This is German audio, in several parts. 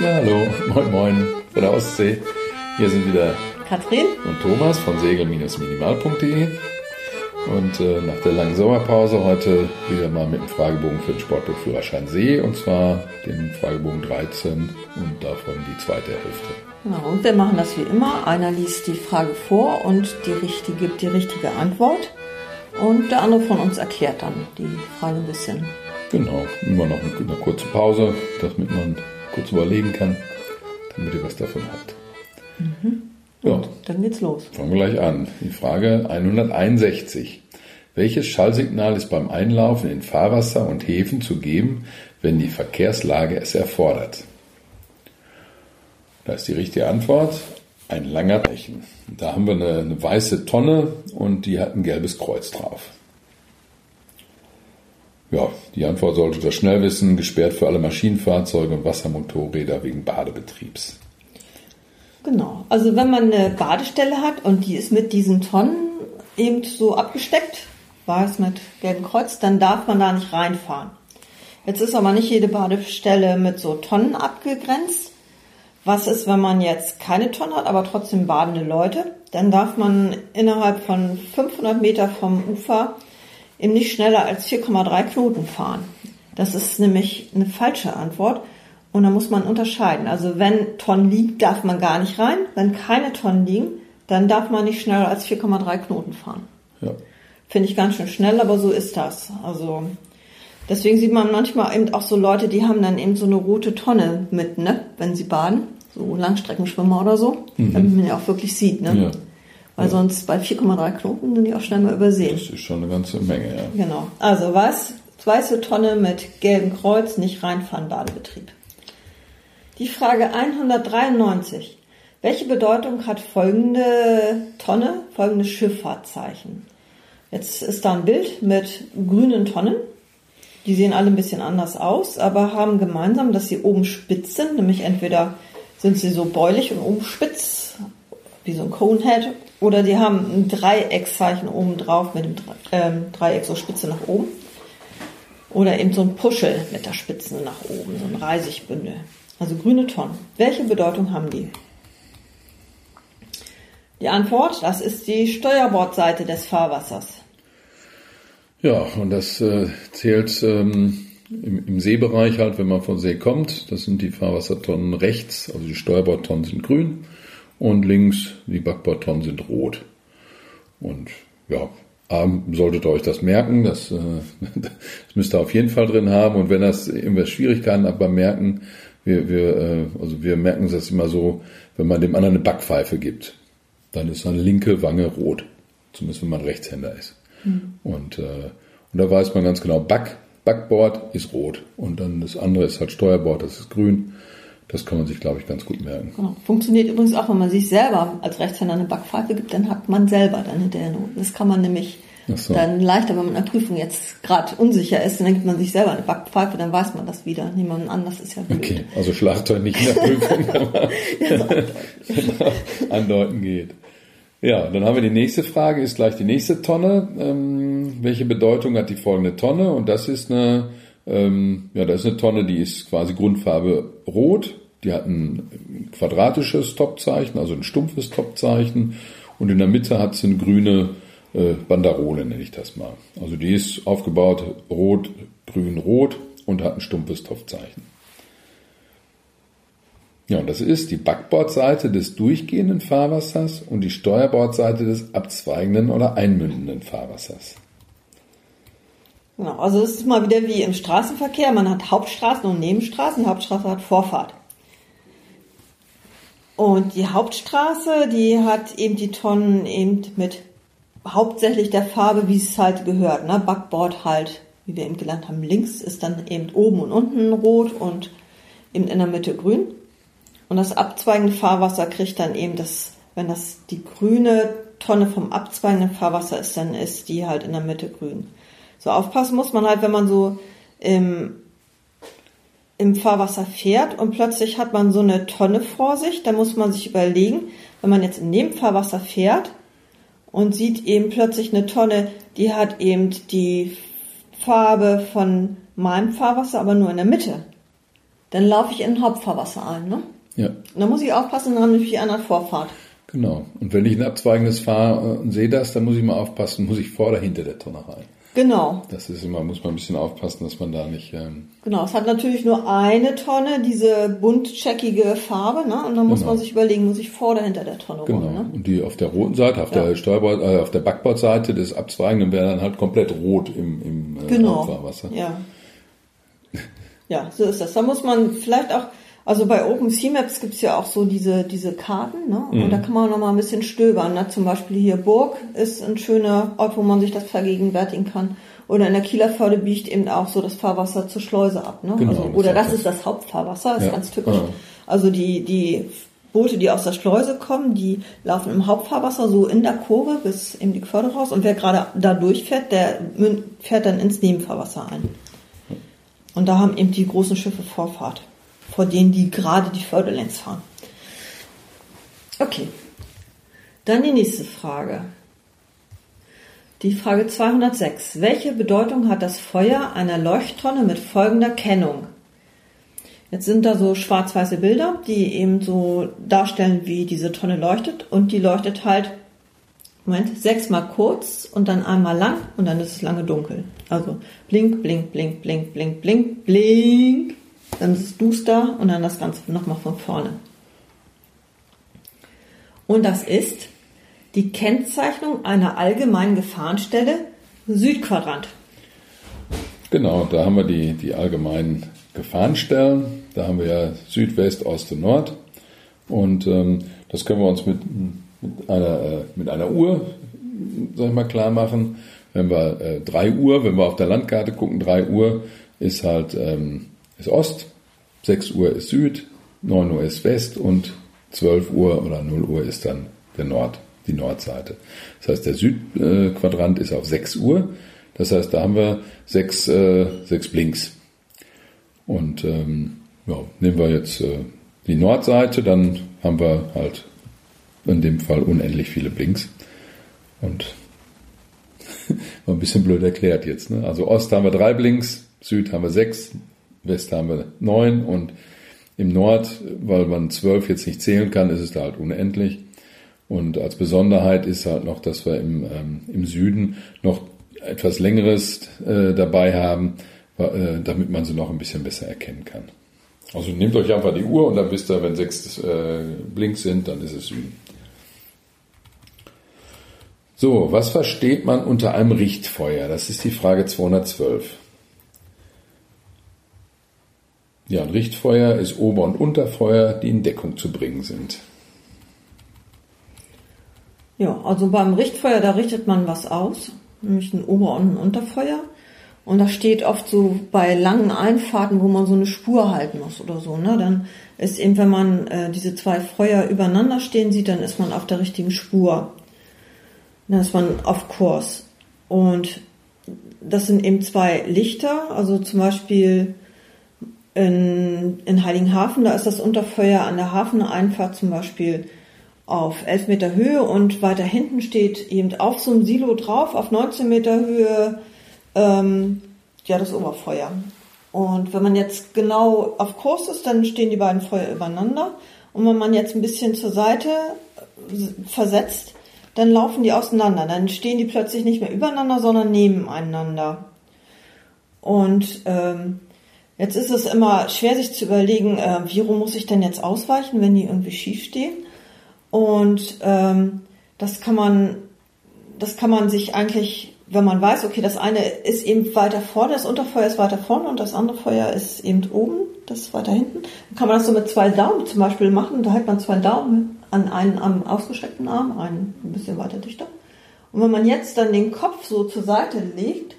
Ja, hallo, moin moin von der Ostsee. Hier sind wieder Katrin und Thomas von segel-minimal.de und äh, nach der langen Sommerpause heute wieder mal mit dem Fragebogen für den Sportbuchführerschein See und zwar den Fragebogen 13 und davon die zweite Hälfte. Genau, und wir machen das wie immer. Einer liest die Frage vor und die richtige, gibt die richtige Antwort. Und der andere von uns erklärt dann die Frage ein bisschen. Genau, immer noch eine, kurze Pause, damit man kurz überlegen kann, damit ihr was davon habt. Mhm. Ja, dann geht's los. fangen wir gleich an. Die Frage 161. Welches Schallsignal ist beim Einlaufen in Fahrwasser und Häfen zu geben, wenn die Verkehrslage es erfordert? Da ist die richtige Antwort ein langer Rechen. Da haben wir eine, eine weiße Tonne und die hat ein gelbes Kreuz drauf. Ja, die Antwort solltet ihr schnell wissen, gesperrt für alle Maschinenfahrzeuge und Wassermotorräder wegen Badebetriebs. Genau. Also wenn man eine Badestelle hat und die ist mit diesen Tonnen eben so abgesteckt, weiß mit gelbem Kreuz, dann darf man da nicht reinfahren. Jetzt ist aber nicht jede Badestelle mit so Tonnen abgegrenzt. Was ist, wenn man jetzt keine Tonnen hat, aber trotzdem badende Leute? Dann darf man innerhalb von 500 Meter vom Ufer eben nicht schneller als 4,3 Knoten fahren. Das ist nämlich eine falsche Antwort. Und da muss man unterscheiden. Also wenn Tonnen liegen, darf man gar nicht rein. Wenn keine Tonnen liegen, dann darf man nicht schneller als 4,3 Knoten fahren. Ja. Finde ich ganz schön schnell, aber so ist das. Also deswegen sieht man manchmal eben auch so Leute, die haben dann eben so eine rote Tonne mit, ne, wenn sie baden. So Langstreckenschwimmer oder so. Damit man ja auch wirklich sieht, ne? Ja. Weil sonst bei 4,3 Knoten sind die auch schnell mal übersehen. Das ist schon eine ganze Menge, ja. Genau. Also was? Weiße Tonne mit gelbem Kreuz, nicht reinfahren, Badebetrieb. Die Frage 193. Welche Bedeutung hat folgende Tonne, folgendes Schifffahrtzeichen? Jetzt ist da ein Bild mit grünen Tonnen. Die sehen alle ein bisschen anders aus, aber haben gemeinsam, dass sie oben spitz sind, nämlich entweder sind sie so beulig und oben spitz, wie so ein Conehead, oder die haben ein Dreieckszeichen oben drauf mit dem ähm, Dreieck so spitze nach oben. Oder eben so ein Puschel mit der Spitze nach oben, so ein Reisigbündel. Also grüne Tonnen. Welche Bedeutung haben die? Die Antwort, das ist die Steuerbordseite des Fahrwassers. Ja, und das äh, zählt ähm, im, im Seebereich halt, wenn man von See kommt. Das sind die Fahrwassertonnen rechts, also die Steuerbordtonnen sind grün und links die Backbordtonnen sind rot. Und ja, solltet ihr euch das merken, das, äh, das müsst ihr auf jeden Fall drin haben. Und wenn das irgendwas Schwierigkeiten hat beim Merken, wir, wir, äh, also wir merken das immer so, wenn man dem anderen eine Backpfeife gibt, dann ist seine linke Wange rot. Zumindest wenn man Rechtshänder ist. Und, äh, und da weiß man ganz genau, Back, Backboard ist rot. Und dann das andere ist halt Steuerbord, das ist grün. Das kann man sich, glaube ich, ganz gut merken. Genau. Funktioniert übrigens auch, wenn man sich selber als Rechtshänder eine Backpfeife gibt, dann hat man selber dann hinterher eine. Das kann man nämlich so. dann leichter, wenn man in der Prüfung jetzt gerade unsicher ist, dann gibt man sich selber eine Backpfeife, dann weiß man das wieder. Niemand anders ist ja blöd. Okay, also schlagt euch nicht in der Prüfung, wenn man andeuten geht. Ja, dann haben wir die nächste Frage, ist gleich die nächste Tonne. Ähm, welche Bedeutung hat die folgende Tonne? Und das ist eine, ähm, ja, das ist eine Tonne, die ist quasi Grundfarbe rot. Die hat ein quadratisches Topzeichen, also ein stumpfes Topzeichen. Und in der Mitte hat sie eine grüne äh, Banderole, nenne ich das mal. Also die ist aufgebaut rot, grün, rot und hat ein stumpfes Topzeichen. Ja, und das ist die Backbordseite des durchgehenden Fahrwassers und die Steuerbordseite des abzweigenden oder einmündenden Fahrwassers. Genau, also es ist mal wieder wie im Straßenverkehr. Man hat Hauptstraßen und Nebenstraßen. Die Hauptstraße hat Vorfahrt. Und die Hauptstraße, die hat eben die Tonnen eben mit hauptsächlich der Farbe, wie es halt gehört. Ne? Backboard halt, wie wir eben gelernt haben, links ist dann eben oben und unten rot und eben in der Mitte grün. Und das abzweigende Fahrwasser kriegt dann eben das, wenn das die grüne Tonne vom abzweigenden Fahrwasser ist, dann ist die halt in der Mitte grün. So aufpassen muss man halt, wenn man so im, im Fahrwasser fährt und plötzlich hat man so eine Tonne vor sich, dann muss man sich überlegen, wenn man jetzt in dem Fahrwasser fährt und sieht eben plötzlich eine Tonne, die hat eben die Farbe von meinem Fahrwasser aber nur in der Mitte, dann laufe ich in Hauptfahrwasser ein. Ne? Ja. Und da muss ich aufpassen, dann habe ich andere Vorfahrt. Genau. Und wenn ich ein abzweigendes fahre und sehe das, dann muss ich mal aufpassen, muss ich vor oder hinter der Tonne rein. Genau. Das ist immer, muss man ein bisschen aufpassen, dass man da nicht. Ähm, Genau, es hat natürlich nur eine Tonne, diese buntcheckige Farbe, ne? Und dann muss Genau. man sich überlegen, muss ich vor oder hinter der Tonne genau. rum, ne? Und die auf der roten Seite, auf Ja. der Steuerbord, äh, auf der Backbordseite des Abzweigenden wäre dann halt komplett rot im, im äh, Genau. Hauptfahrwasser. Ja. Ja, so ist das. Da muss man vielleicht auch, also bei OpenSeamaps gibt's ja auch so diese, diese Karten, ne? Mhm. Und da kann man noch mal ein bisschen stöbern. Ne? Zum Beispiel hier Burg ist ein schöner Ort, wo man sich das vergegenwärtigen kann. Oder in der Kieler Förde biegt eben auch so das Fahrwasser zur Schleuse ab. Ne? Genau, also, das oder ist das auch ist das Hauptfahrwasser, ist Ja. ganz typisch. Ja. Also die, die Boote, die aus der Schleuse kommen, die laufen im Hauptfahrwasser so in der Kurve bis eben die Förde raus. Und wer gerade da durchfährt, der fährt dann ins Nebenfahrwasser ein. Und da haben eben die großen Schiffe Vorfahrt, vor denen die gerade die Förde längs fahren. Okay. Dann die nächste Frage. Die Frage 206. Welche Bedeutung hat das Feuer einer Leuchttonne mit folgender Kennung? Jetzt sind da so schwarz-weiße Bilder, die eben so darstellen, wie diese Tonne leuchtet. Und die leuchtet halt, Moment, sechsmal kurz und dann einmal lang und dann ist es lange dunkel. Also blink, blink, blink, blink, blink, blink, blink. Dann ist es duster und dann das Ganze nochmal von vorne. Und das ist die Kennzeichnung einer allgemeinen Gefahrenstelle Südquadrant. Genau, da haben wir die, die allgemeinen Gefahrenstellen. Da haben wir ja Südwest, Ost und Nord. Und ähm, das können wir uns mit, mit, einer, äh, mit einer Uhr, sag ich mal, klar machen. Wenn wir äh, 3 Uhr, wenn wir auf der Landkarte gucken, 3 Uhr ist halt ähm, ist Ost, 6 Uhr ist Süd, 9 Uhr ist West und 12 Uhr oder 0 Uhr ist dann der Nord, die Nordseite. Das heißt, der Südquadrant ist auf 6 Uhr. Das heißt, da haben wir sechs, äh, sechs Blinks. Und ähm, ja, nehmen wir jetzt äh, die Nordseite, dann haben wir halt in dem Fall unendlich viele Blinks. Und war ein bisschen blöd erklärt jetzt. Ne? Also Ost haben wir drei Blinks, Süd haben wir sechs, West haben wir neun und im Nord, weil man zwölf jetzt nicht zählen kann, ist es da halt unendlich. Und als Besonderheit ist halt noch, dass wir im, ähm, im Süden noch etwas längeres äh, dabei haben, äh, damit man sie noch ein bisschen besser erkennen kann. Also nehmt euch einfach die Uhr und dann wisst ihr, wenn sechs äh, Blinks sind, dann ist es Süden. So, was versteht man unter einem Richtfeuer? Das ist die Frage 212. Ja, ein Richtfeuer ist Ober- und Unterfeuer, die in Deckung zu bringen sind. Ja, also beim Richtfeuer, da richtet man was aus, nämlich ein Ober- und ein Unterfeuer. Und das steht oft so bei langen Einfahrten, wo man so eine Spur halten muss oder so. Ne? Dann ist eben, wenn man äh, diese zwei Feuer übereinander stehen sieht, dann ist man auf der richtigen Spur. Dann ist man auf Kurs. Und das sind eben zwei Lichter, also zum Beispiel in, in Heiligenhafen, da ist das Unterfeuer an der Hafeneinfahrt zum Beispiel auf 11 Meter Höhe und weiter hinten steht eben auf so einem Silo drauf, auf 19 Meter Höhe, ähm, ja, das Oberfeuer. Und wenn man jetzt genau auf Kurs ist, dann stehen die beiden Feuer übereinander. Und wenn man jetzt ein bisschen zur Seite äh, versetzt, dann laufen die auseinander. Dann stehen die plötzlich nicht mehr übereinander, sondern nebeneinander. Und ähm, jetzt ist es immer schwer, sich zu überlegen, äh, wie rum muss ich denn jetzt ausweichen, wenn die irgendwie schief stehen. Und ähm, das kann man, das kann man sich eigentlich, wenn man weiß, okay, das eine ist eben weiter vorne, das Unterfeuer ist weiter vorne und das andere Feuer ist eben oben, das ist weiter hinten. Dann kann man das so mit zwei Daumen zum Beispiel machen. Da hält man zwei Daumen an einen am ausgestreckten Arm, einen ein bisschen weiter dichter. Und wenn man jetzt dann den Kopf so zur Seite legt,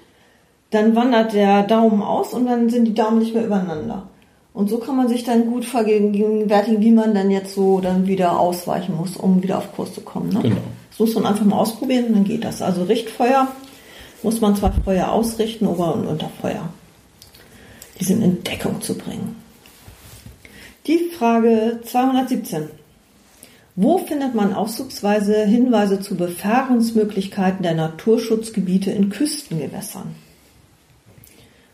dann wandert der Daumen aus und dann sind die Daumen nicht mehr übereinander. Und so kann man sich dann gut vergegenwärtigen, wie man dann jetzt so dann wieder ausweichen muss, um wieder auf Kurs zu kommen. Ne? Genau. Das muss man einfach mal ausprobieren und dann geht das. Also Richtfeuer muss man zwei Feuer ausrichten, Ober- und Unterfeuer. Die sind in Deckung zu bringen. Die Frage 217. Wo findet man auszugsweise Hinweise zu Befahrensmöglichkeiten der Naturschutzgebiete in Küstengewässern?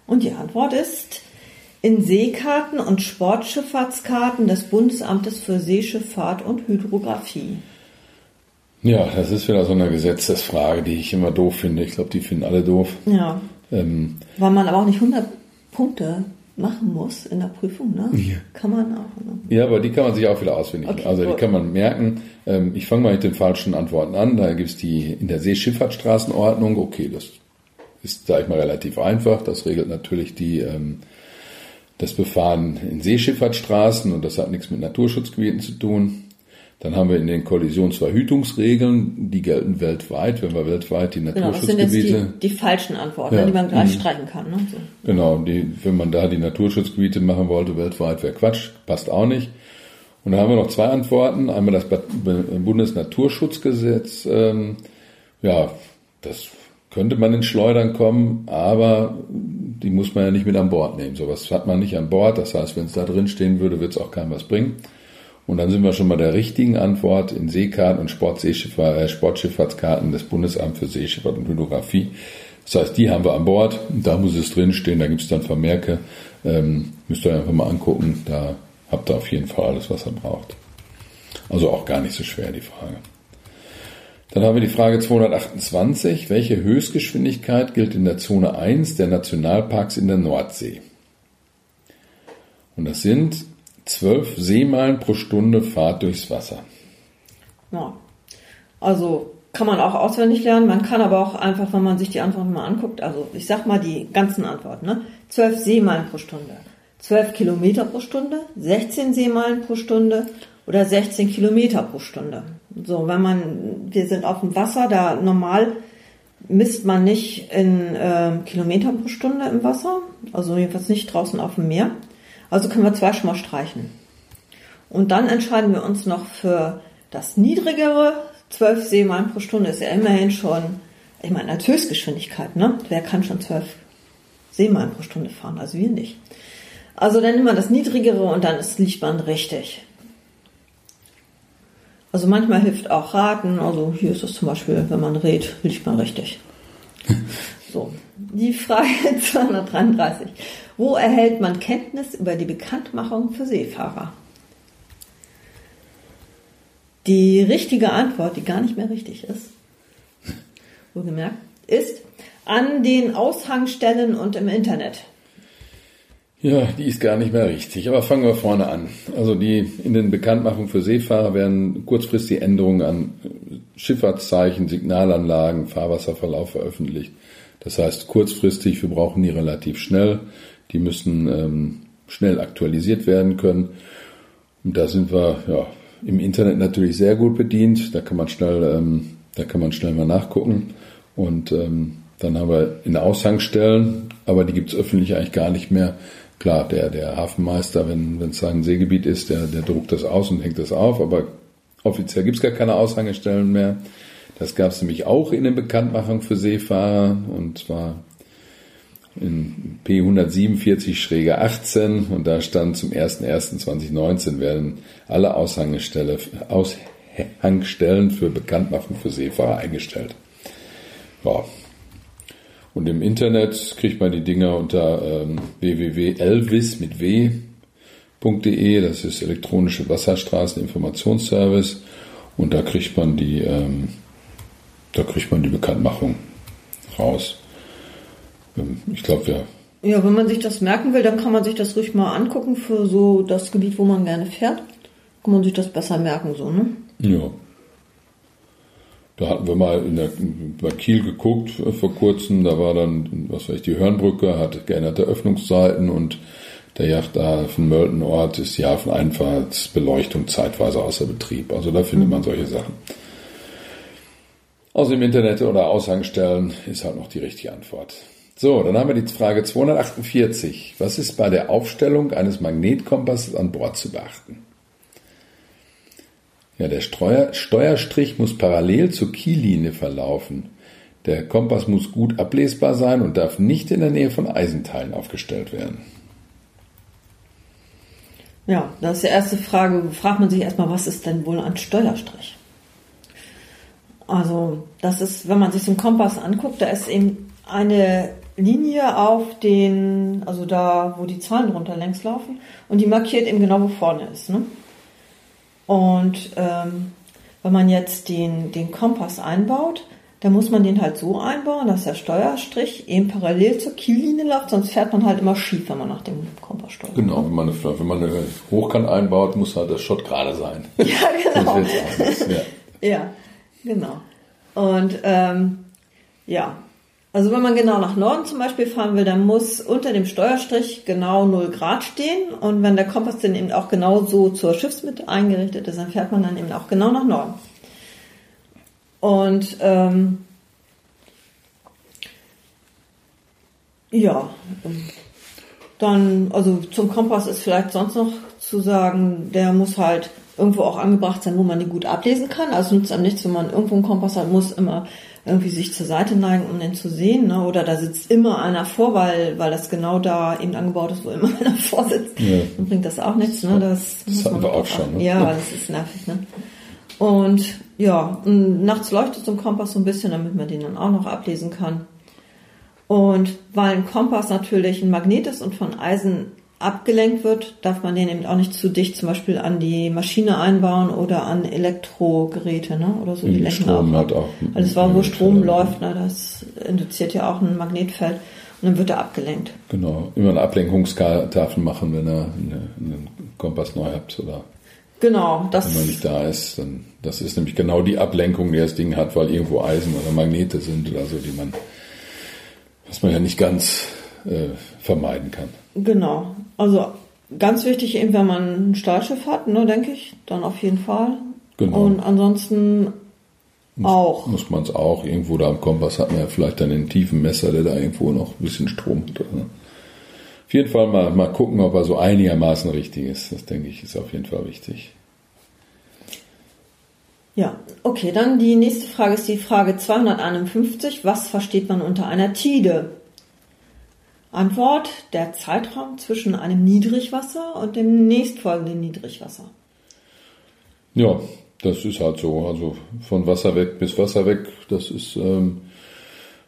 Und die Antwort ist in Seekarten und Sportschifffahrtskarten des Bundesamtes für Seeschifffahrt und Hydrographie. Ja, das ist wieder so eine Gesetzesfrage, die ich immer doof finde. Ich glaube, die finden alle doof. Ja. Ähm, Weil man aber auch nicht 100 Punkte machen muss in der Prüfung, ne? Ja. Kann man auch. Ne? Ja, aber die kann man sich auch wieder auswendig. Okay, also die kann man merken. Ähm, ich fange mal mit den falschen Antworten an. Da gibt es die in der Seeschifffahrtsstraßenordnung. Okay, das ist, sage ich mal, relativ einfach. Das regelt natürlich die ähm, das Befahren in Seeschifffahrtsstraßen und das hat nichts mit Naturschutzgebieten zu tun. Dann haben wir in den Kollisionsverhütungsregeln, die gelten weltweit, wenn wir weltweit die Naturschutzgebiete. Genau, das sind die, die falschen Antworten, ja, die man gleich mhm. streichen kann. Ne? So. Genau, die, wenn man da die Naturschutzgebiete machen wollte, weltweit wäre Quatsch, passt auch nicht. Und da haben wir noch zwei Antworten. Einmal das Bundesnaturschutzgesetz. Ähm, ja, das könnte man in Schleudern kommen, aber die muss man ja nicht mit an Bord nehmen. Sowas hat man nicht an Bord. Das heißt, wenn es da drin stehen würde, wird es auch keinem was bringen. Und dann sind wir schon bei der richtigen Antwort in Seekarten und Sportseeschifffahrt, äh, Sportschifffahrtskarten des Bundesamts für Seeschifffahrt und Hydrographie. Das heißt, die haben wir an Bord. Da muss es drinstehen. Da gibt es dann Vermerke. Ähm, müsst ihr einfach mal angucken. Da habt ihr auf jeden Fall alles, was ihr braucht. Also auch gar nicht so schwer die Frage. Dann haben wir die Frage 228. Welche Höchstgeschwindigkeit gilt in der Zone 1 der Nationalparks in der Nordsee? Und das sind 12 Seemeilen pro Stunde Fahrt durchs Wasser. Ja, also kann man auch auswendig lernen. Man kann aber auch einfach, wenn man sich die Antworten mal anguckt, also ich sag mal die ganzen Antworten, ne? 12 Seemeilen pro Stunde, 12 Kilometer pro Stunde, 16 Seemeilen pro Stunde oder 16 Kilometer pro Stunde. So, wenn man, wir sind auf dem Wasser, da normal misst man nicht in äh, Kilometer pro Stunde im Wasser, also jedenfalls nicht draußen auf dem Meer. Also können wir zwei schon mal streichen. Und dann entscheiden wir uns noch für das niedrigere. 12 Seemeilen pro Stunde ist ja immerhin schon, ich meine, als Höchstgeschwindigkeit, ne? Wer kann schon 12 Seemeilen pro Stunde fahren? Also wir nicht. Also dann nehmen wir das niedrigere und dann ist, liegt man richtig. Also manchmal hilft auch Raten. Also hier ist es zum Beispiel, wenn man redet, liegt man richtig. So, die Frage 233. Wo erhält man Kenntnis über die Bekanntmachung für Seefahrer? Die richtige Antwort, die gar nicht mehr richtig ist, wohlgemerkt, ist an den Aushangstellen und im Internet. Ja, die ist gar nicht mehr richtig. Aber fangen wir vorne an. Also die in den Bekanntmachungen für Seefahrer werden kurzfristig Änderungen an Schifffahrtszeichen, Signalanlagen, Fahrwasserverlauf veröffentlicht. Das heißt kurzfristig, wir brauchen die relativ schnell. Die müssen ähm, schnell aktualisiert werden können. Und da sind wir ja, im Internet natürlich sehr gut bedient. Da kann man schnell, ähm, da kann man schnell mal nachgucken. Und ähm, dann haben wir in Aushangstellen, aber die gibt es öffentlich eigentlich gar nicht mehr. Klar, der, der Hafenmeister, wenn es sein Seegebiet ist, der, der druckt das aus und hängt das auf, aber offiziell gibt es gar keine Aushangestellen mehr. Das gab es nämlich auch in den Bekanntmachungen für Seefahrer und zwar in P147-18 und da stand zum 01.01.2019 werden alle Aushangestelle, Aushangstellen für Bekanntmachung für Seefahrer eingestellt. Ja, und im Internet kriegt man die Dinger unter ähm, www.elvis mit w.de, das ist elektronische Wasserstraßeninformationsservice und da kriegt man die, ähm, da kriegt man die Bekanntmachung raus. Ähm, ich glaube, ja. Ja, wenn man sich das merken will, dann kann man sich das ruhig mal angucken für so das Gebiet, wo man gerne fährt. Kann man sich das besser merken, so, ne? Ja. Da hatten wir mal in der, bei Kiel geguckt äh, vor kurzem, da war dann, was weiß ich, die Hörnbrücke, hat geänderte Öffnungszeiten und der Yachthafen Möltenort ist die Hafeneinfahrtsbeleuchtung zeitweise außer Betrieb. Also da findet man solche Sachen. Aus dem Internet oder Aushangstellen ist halt noch die richtige Antwort. So, dann haben wir die Frage 248. Was ist bei der Aufstellung eines Magnetkompasses an Bord zu beachten? Ja, der Steuer, Steuerstrich muss parallel zur Kiellinie verlaufen. Der Kompass muss gut ablesbar sein und darf nicht in der Nähe von Eisenteilen aufgestellt werden. Ja, das ist die erste Frage. Fragt man sich erstmal, was ist denn wohl ein Steuerstrich? Also, das ist, wenn man sich einen Kompass anguckt, da ist eben eine Linie auf den, also da, wo die Zahlen drunter längs laufen und die markiert eben genau, wo vorne ist. Ne? Und ähm, wenn man jetzt den, den Kompass einbaut, dann muss man den halt so einbauen, dass der Steuerstrich eben parallel zur Kiellinie läuft, sonst fährt man halt immer schief, wenn man nach dem Kompass steuert. Genau, wenn man eine, wenn man eine Hochkant einbaut, muss halt der Schott gerade sein. Ja, genau. ja. ja, genau. Und ähm, ja, also wenn man genau nach Norden zum Beispiel fahren will, dann muss unter dem Steuerstrich genau 0 Grad stehen und wenn der Kompass dann eben auch genau so zur Schiffsmitte eingerichtet ist, dann fährt man dann eben auch genau nach Norden. Und ähm, ja, dann, also zum Kompass ist vielleicht sonst noch zu sagen, der muss halt irgendwo auch angebracht sein, wo man den gut ablesen kann. Also nutzt einem nichts, wenn man irgendwo einen Kompass hat, muss immer irgendwie sich zur Seite neigen, um den zu sehen. Ne? Oder da sitzt immer einer vor, weil, weil das genau da eben angebaut ist, wo immer einer vorsitzt. Ja. Dann bringt das auch nichts. Ne? Das, das hatten wir auch schon. Ne? Ja, das ist nervig. Ne? Und ja, nachts leuchtet so ein Kompass so ein bisschen, damit man den dann auch noch ablesen kann. Und weil ein Kompass natürlich ein Magnet ist und von Eisen abgelenkt wird, darf man den eben auch nicht zu dicht zum Beispiel an die Maschine einbauen oder an Elektrogeräte, ne? Oder so die lenken Strom auch. Hat auch Alles war, wo Strom läuft, ne? das induziert ja auch ein Magnetfeld und dann wird er abgelenkt. Genau, immer eine Ablenkungstafel machen, wenn ihr einen Kompass neu habt oder Genau, das. Wenn man nicht da ist, dann das ist nämlich genau die Ablenkung, die das Ding hat, weil irgendwo Eisen oder Magnete sind oder so, die man, was man ja nicht ganz äh, vermeiden kann. Genau. Also ganz wichtig eben, wenn man ein Stahlschiff hat, ne, denke ich, dann auf jeden Fall. Genau. Und ansonsten muss, auch. Muss man es auch. Irgendwo da am Kompass hat man ja vielleicht dann einen tiefen Messer, der da irgendwo noch ein bisschen Strom hat. Ne? Auf jeden Fall mal, mal gucken, ob er so einigermaßen richtig ist. Das denke ich ist auf jeden Fall wichtig. Ja, okay, dann die nächste Frage ist die Frage 251. Was versteht man unter einer Tide? Antwort, der Zeitraum zwischen einem Niedrigwasser und dem nächstfolgenden Niedrigwasser. Ja, das ist halt so. Also von Wasser weg bis Wasser weg, das ist, ähm,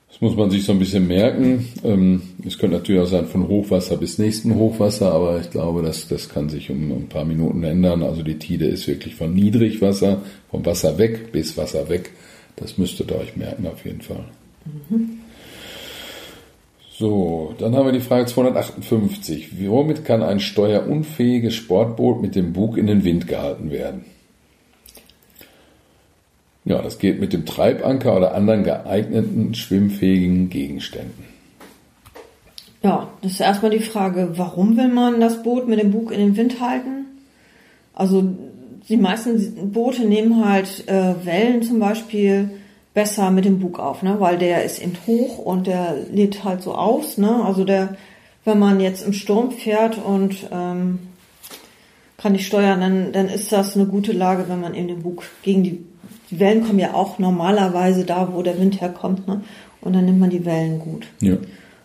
das muss man sich so ein bisschen merken. Ähm, es könnte natürlich auch sein von Hochwasser bis nächsten Hochwasser, aber ich glaube, das, das kann sich um, um ein paar Minuten ändern. Also die Tide ist wirklich von Niedrigwasser, vom Wasser weg bis Wasser weg. Das müsstet ihr euch merken auf jeden Fall. Mhm. So, dann haben wir die Frage 258. Womit kann ein steuerunfähiges Sportboot mit dem Bug in den Wind gehalten werden? Ja, das geht mit dem Treibanker oder anderen geeigneten schwimmfähigen Gegenständen. Ja, das ist erstmal die Frage, warum will man das Boot mit dem Bug in den Wind halten? Also die meisten Boote nehmen halt äh, Wellen zum Beispiel besser mit dem Bug auf, ne? weil der ist eben hoch und der lädt halt so aus. Ne? Also der, wenn man jetzt im Sturm fährt und ähm, kann nicht steuern, dann, dann ist das eine gute Lage, wenn man eben den Bug gegen die, die Wellen kommen ja auch normalerweise da, wo der Wind herkommt, ne? und dann nimmt man die Wellen gut. Ja.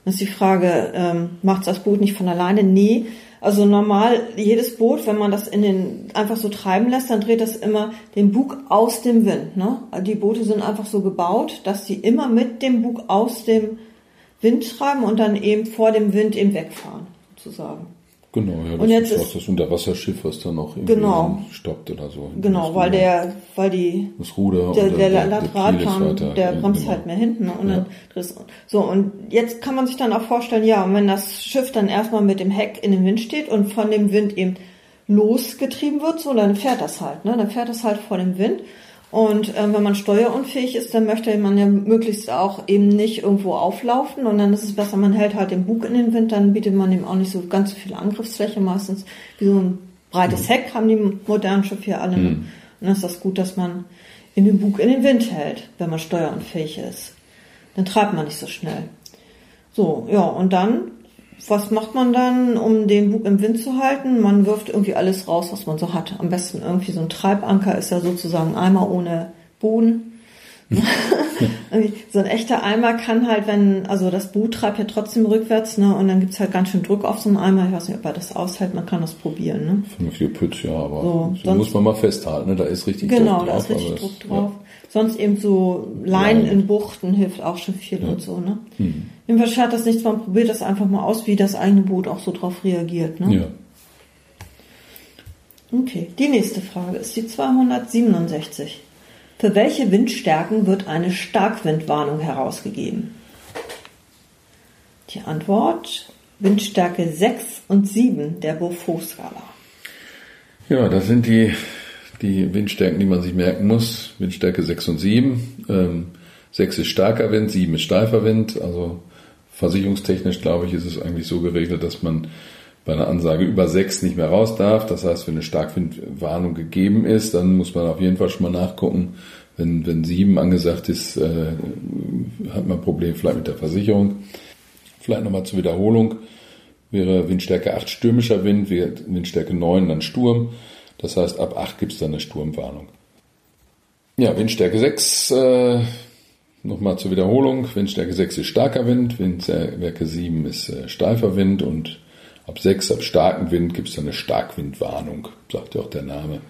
Das ist die Frage, ähm, macht das Boot nicht von alleine? Nee, also normal, jedes Boot, wenn man das in den einfach so treiben lässt, dann dreht das immer den Bug aus dem Wind. Ne? Die Boote sind einfach so gebaut, dass sie immer mit dem Bug aus dem Wind treiben und dann eben vor dem Wind eben wegfahren, sozusagen. Genau, ja, das und jetzt ist, ist das Unterwasserschiff, was dann noch irgendwie genau, stoppt oder so. Genau, weil der, weil die das Ruder der, der, der Ladradkahn, der, der bremst genau. halt mehr hinten. Und ja. dann, so und jetzt kann man sich dann auch vorstellen, ja, wenn das Schiff dann erstmal mit dem Heck in den Wind steht und von dem Wind eben losgetrieben wird, so dann fährt das halt, ne? Dann fährt das halt vor dem Wind und äh, wenn man steuerunfähig ist, dann möchte man ja möglichst auch eben nicht irgendwo auflaufen. Und dann ist es besser, man hält halt den Bug in den Wind, dann bietet man ihm auch nicht so ganz so viel Angriffsfläche. Meistens wie so ein breites mhm. Heck haben die modernen Schiffe hier alle. Mhm. Und dann ist das gut, dass man in den Bug in den Wind hält, wenn man steuerunfähig ist. Dann treibt man nicht so schnell. So, ja, und dann was macht man dann, um den Bug im Wind zu halten? Man wirft irgendwie alles raus, was man so hat. Am besten irgendwie so ein Treibanker ist ja sozusagen Eimer ohne Boden. so ein echter Eimer kann halt, wenn, also das Boot treibt ja trotzdem rückwärts, ne, und dann gibt's halt ganz schön Druck auf so einen Eimer. Ich weiß nicht, ob er das aushält, man kann das probieren, ne. 5 Pütz, ja, aber So, so, muss man mal festhalten, ne? da ist richtig Genau, Druck da drauf. ist richtig aber Druck das- drauf. Sonst eben so Leinen in Buchten hilft auch schon viel und so, ne. Hm. Jedenfalls schadet das nichts, man probiert das einfach mal aus, wie das eigene Boot auch so drauf reagiert, ne. Ja. ja. Okay, die nächste Frage ist die 267. Für welche Windstärken wird eine Starkwindwarnung herausgegeben? Die Antwort Windstärke 6 und 7 der Beaufort-Skala. Ja, das sind die, die Windstärken, die man sich merken muss. Windstärke 6 und 7. Ähm, 6 ist starker Wind, 7 ist steifer Wind. Also versicherungstechnisch, glaube ich, ist es eigentlich so geregelt, dass man bei einer Ansage über 6 nicht mehr raus darf. Das heißt, wenn eine Starkwindwarnung gegeben ist, dann muss man auf jeden Fall schon mal nachgucken. Wenn, wenn 7 angesagt ist, äh, hat man ein Problem vielleicht mit der Versicherung. Vielleicht nochmal zur Wiederholung. Wäre Windstärke 8 stürmischer Wind, Windstärke 9 dann Sturm. Das heißt, ab 8 gibt es dann eine Sturmwarnung. Ja, Windstärke 6, äh, nochmal zur Wiederholung. Windstärke 6 ist starker Wind, Windstärke 7 ist äh, steifer Wind und ab 6, ab starkem Wind gibt es eine Starkwindwarnung, sagt ja auch der Name.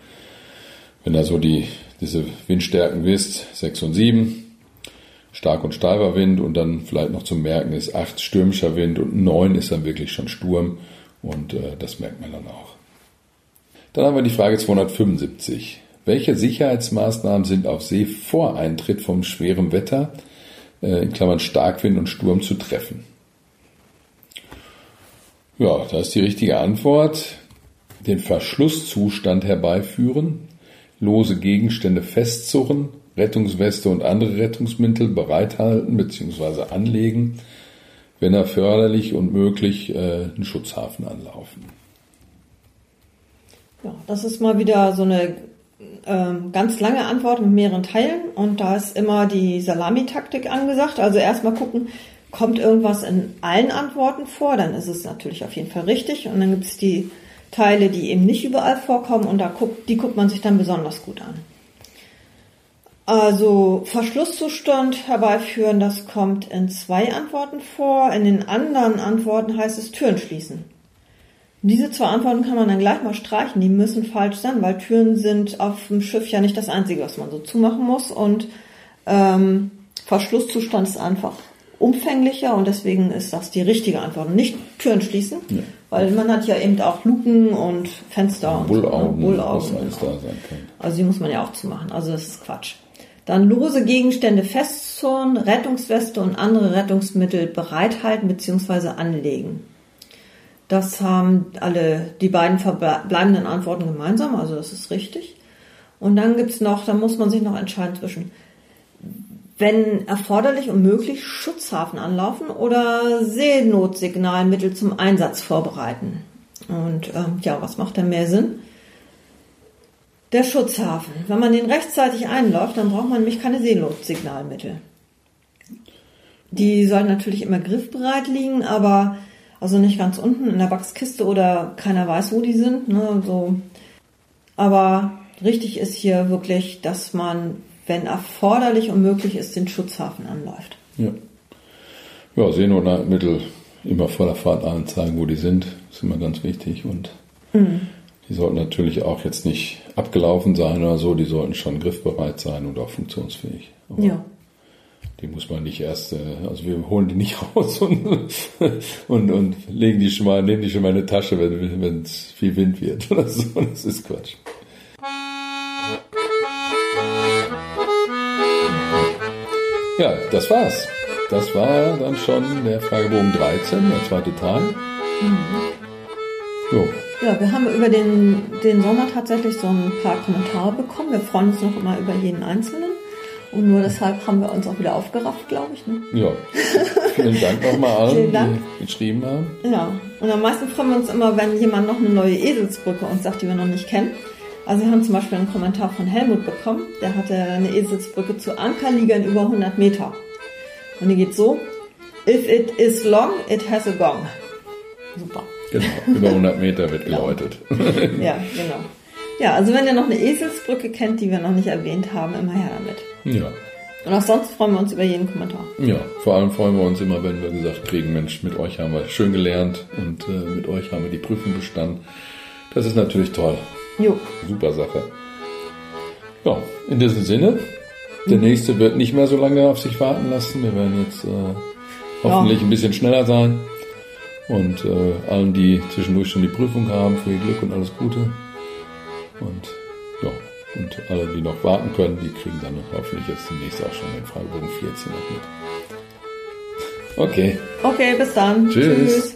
Wenn also die, diese Windstärken wisst, 6 und 7, stark und steifer Wind und dann vielleicht noch zu merken ist 8 stürmischer Wind und 9 ist dann wirklich schon Sturm und äh, das merkt man dann auch. Dann haben wir die Frage 275. Welche Sicherheitsmaßnahmen sind auf See vor Eintritt vom schweren Wetter, äh, in Klammern Starkwind und Sturm, zu treffen? Ja, da ist die richtige Antwort. Den Verschlusszustand herbeiführen, lose Gegenstände festzurren, Rettungsweste und andere Rettungsmittel bereithalten bzw. anlegen, wenn erforderlich und möglich äh, einen Schutzhafen anlaufen. Ja, das ist mal wieder so eine ähm, ganz lange Antwort mit mehreren Teilen und da ist immer die Salamitaktik angesagt. Also erstmal gucken, kommt irgendwas in allen Antworten vor, dann ist es natürlich auf jeden Fall richtig und dann gibt es die Teile, die eben nicht überall vorkommen und da guckt, die guckt man sich dann besonders gut an. Also Verschlusszustand herbeiführen, das kommt in zwei Antworten vor. In den anderen Antworten heißt es Türen schließen. Diese zwei Antworten kann man dann gleich mal streichen, die müssen falsch sein, weil Türen sind auf dem Schiff ja nicht das Einzige, was man so zumachen muss. Und ähm, Verschlusszustand ist einfach umfänglicher und deswegen ist das die richtige Antwort. Nicht Türen schließen, Ja. weil man hat ja eben auch Luken und Fenster und Bullaugen, so, ne? Bullaugen. alles da sein kann. Also die muss man ja auch zumachen. Also das ist Quatsch. Dann lose Gegenstände festzurren, Rettungsweste und andere Rettungsmittel bereithalten bzw. anlegen. Das haben alle die beiden verbleibenden Antworten gemeinsam, also das ist richtig. Und dann gibt's noch, da muss man sich noch entscheiden zwischen, wenn erforderlich und möglich, Schutzhafen anlaufen oder Seenotsignalmittel zum Einsatz vorbereiten. Und ähm, ja, was macht da mehr Sinn? Der Schutzhafen. Wenn man den rechtzeitig einläuft, dann braucht man nämlich keine Seenotsignalmittel. Die sollen natürlich immer griffbereit liegen, aber also nicht ganz unten in der Wachskiste oder keiner weiß, wo die sind. Ne, so. Aber richtig ist hier wirklich, dass man, wenn erforderlich und möglich ist, den Schutzhafen anläuft. Ja. Ja, Seenotmittel immer vor der Fahrt allen zeigen, wo die sind. ist immer ganz wichtig. Und die sollten natürlich auch jetzt nicht abgelaufen sein oder so. Die sollten schon griffbereit sein und auch funktionsfähig. Aber Ja. Die muss man nicht erst, äh, also wir holen die nicht raus und, und, und legen die schon mal, nehmen die schon mal in eine Tasche, wenn es viel Wind wird oder so. Das ist Quatsch. Ja, das war's. Das war dann schon der Fragebogen 13, der zweite Teil. So, Ja, wir haben über den, den Sommer tatsächlich so ein paar Kommentare bekommen. Wir freuen uns noch immer über jeden Einzelnen. Und nur deshalb haben wir uns auch wieder aufgerafft, glaube ich. Ne? ja. Vielen Dank nochmal allen, die geschrieben haben. Ja, und am meisten freuen wir uns immer, wenn jemand noch eine neue Eselsbrücke uns sagt, die wir noch nicht kennen. Also wir haben zum Beispiel einen Kommentar von Helmut bekommen, der hatte eine Eselsbrücke zu Ankerliegern über 100 Meter. Und die geht so, if it is long, it has a gong. Super. Genau, über 100 Meter wird geläutet. Ja, genau. Ja, also wenn ihr noch eine Eselsbrücke kennt, die wir noch nicht erwähnt haben, immer her damit. Ja. Und auch sonst freuen wir uns über jeden Kommentar. Ja, vor allem freuen wir uns immer, wenn wir gesagt kriegen, Mensch, mit euch haben wir schön gelernt und äh, mit euch haben wir die Prüfung bestanden. Das ist natürlich toll. Jo. Super Sache. Ja, in diesem Sinne, der nächste wird nicht mehr so lange auf sich warten lassen. Wir werden jetzt äh, hoffentlich ein bisschen schneller sein. Und äh, allen, die zwischendurch schon die Prüfung haben, viel Glück und alles Gute. Und ja, und alle, die noch warten können, die kriegen dann hoffentlich jetzt demnächst auch schon den Fragebogen 14 noch mit. Okay. Okay, bis dann. Tschüss. Tschüss.